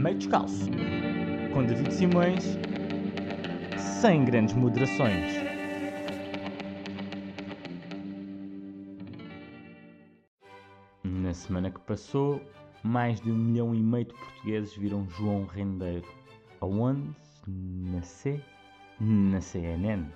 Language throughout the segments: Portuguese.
meio descalço, com David Simões, sem grandes moderações. Na semana que passou, mais de um milhão e meio de portugueses viram João Rendeiro. Aonde? Na C? Na CNN.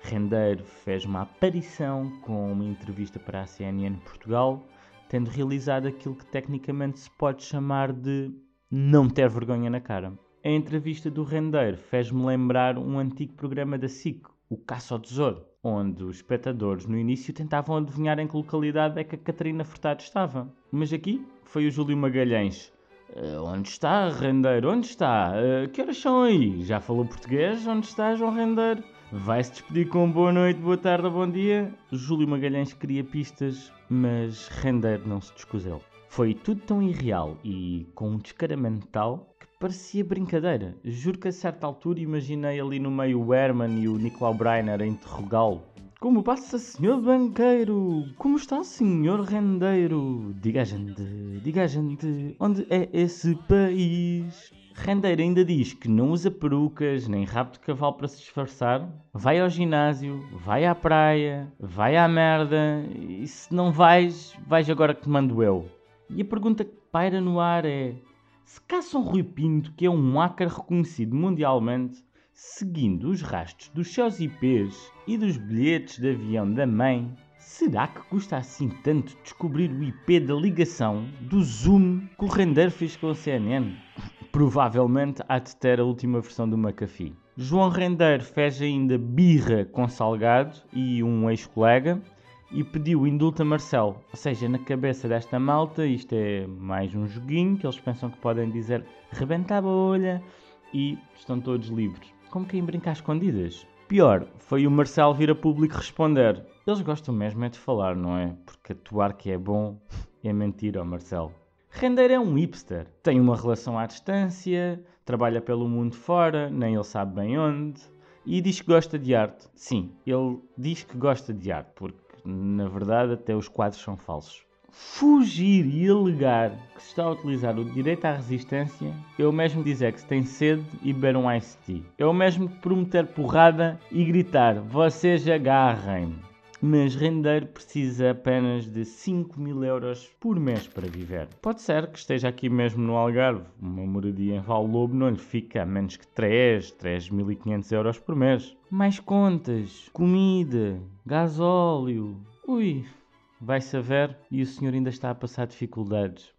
Rendeiro fez uma aparição com uma entrevista para a CNN Portugal, tendo realizado aquilo que tecnicamente se pode chamar de não ter vergonha na cara. A entrevista do Rendeiro fez-me lembrar um antigo programa da SIC, o Caça ao Tesouro, onde os espectadores no início tentavam adivinhar em que localidade é que a Catarina Furtado estava. Mas aqui foi o Júlio Magalhães. Uh, onde está, Rendeiro? Onde está? Uh, que horas são aí? Já falou português? Onde está, João Rendeiro? Vai-se despedir com boa noite, boa tarde bom dia? Júlio Magalhães queria pistas, mas Rendeiro não se descuseu. Foi tudo tão irreal e com um descaramento tal que parecia brincadeira. Juro que a certa altura imaginei ali no meio o Herman e o Nicolau Breiner a interrogá-lo. Como passa, senhor banqueiro? Como está, senhor rendeiro? Diga a gente, diga a gente, onde é esse país? Rendeiro ainda diz que não usa perucas nem rabo de cavalo para se disfarçar. Vai ao ginásio, vai à praia, vai à merda. E se não vais, vais agora que te mando eu. E a pergunta que paira no ar é: se caçam Rui Pinto, que é um hacker reconhecido mundialmente, seguindo os rastros dos seus IPs e dos bilhetes de avião da mãe, será que custa assim tanto descobrir o IP da ligação do Zoom que o Render fez com a CNN? Provavelmente há de ter a última versão do McAfee. João Render fez ainda birra com Salgado e um ex-colega e pediu indulto a Marcelo. Ou seja, na cabeça desta malta, isto é mais um joguinho que eles pensam que podem dizer rebenta a bolha e estão todos livres. Como quem brincar escondidas. Pior, foi o Marcelo vir a público responder. Eles gostam mesmo é de falar, não é? Porque atuar que é bom é mentira, ó Marcelo. Render é um hipster. Tem uma relação à distância, trabalha pelo mundo fora, nem ele sabe bem onde. E diz que gosta de arte. Sim, ele diz que gosta de arte, porque na verdade até os quadros são falsos. Fugir e alegar que se está a utilizar o direito à resistência é o mesmo dizer que se tem sede e beber um iced tea. É o mesmo prometer porrada e gritar: vocês agarrem-me mas Rendeiro precisa apenas de 5 mil euros por mês para viver. Pode ser que esteja aqui mesmo no Algarve. Uma moradia em Val Lobo não lhe fica a menos que 3, 3.500 euros por mês. Mais contas, comida, gasóleo. Ui, vai saber e o senhor ainda está a passar dificuldades.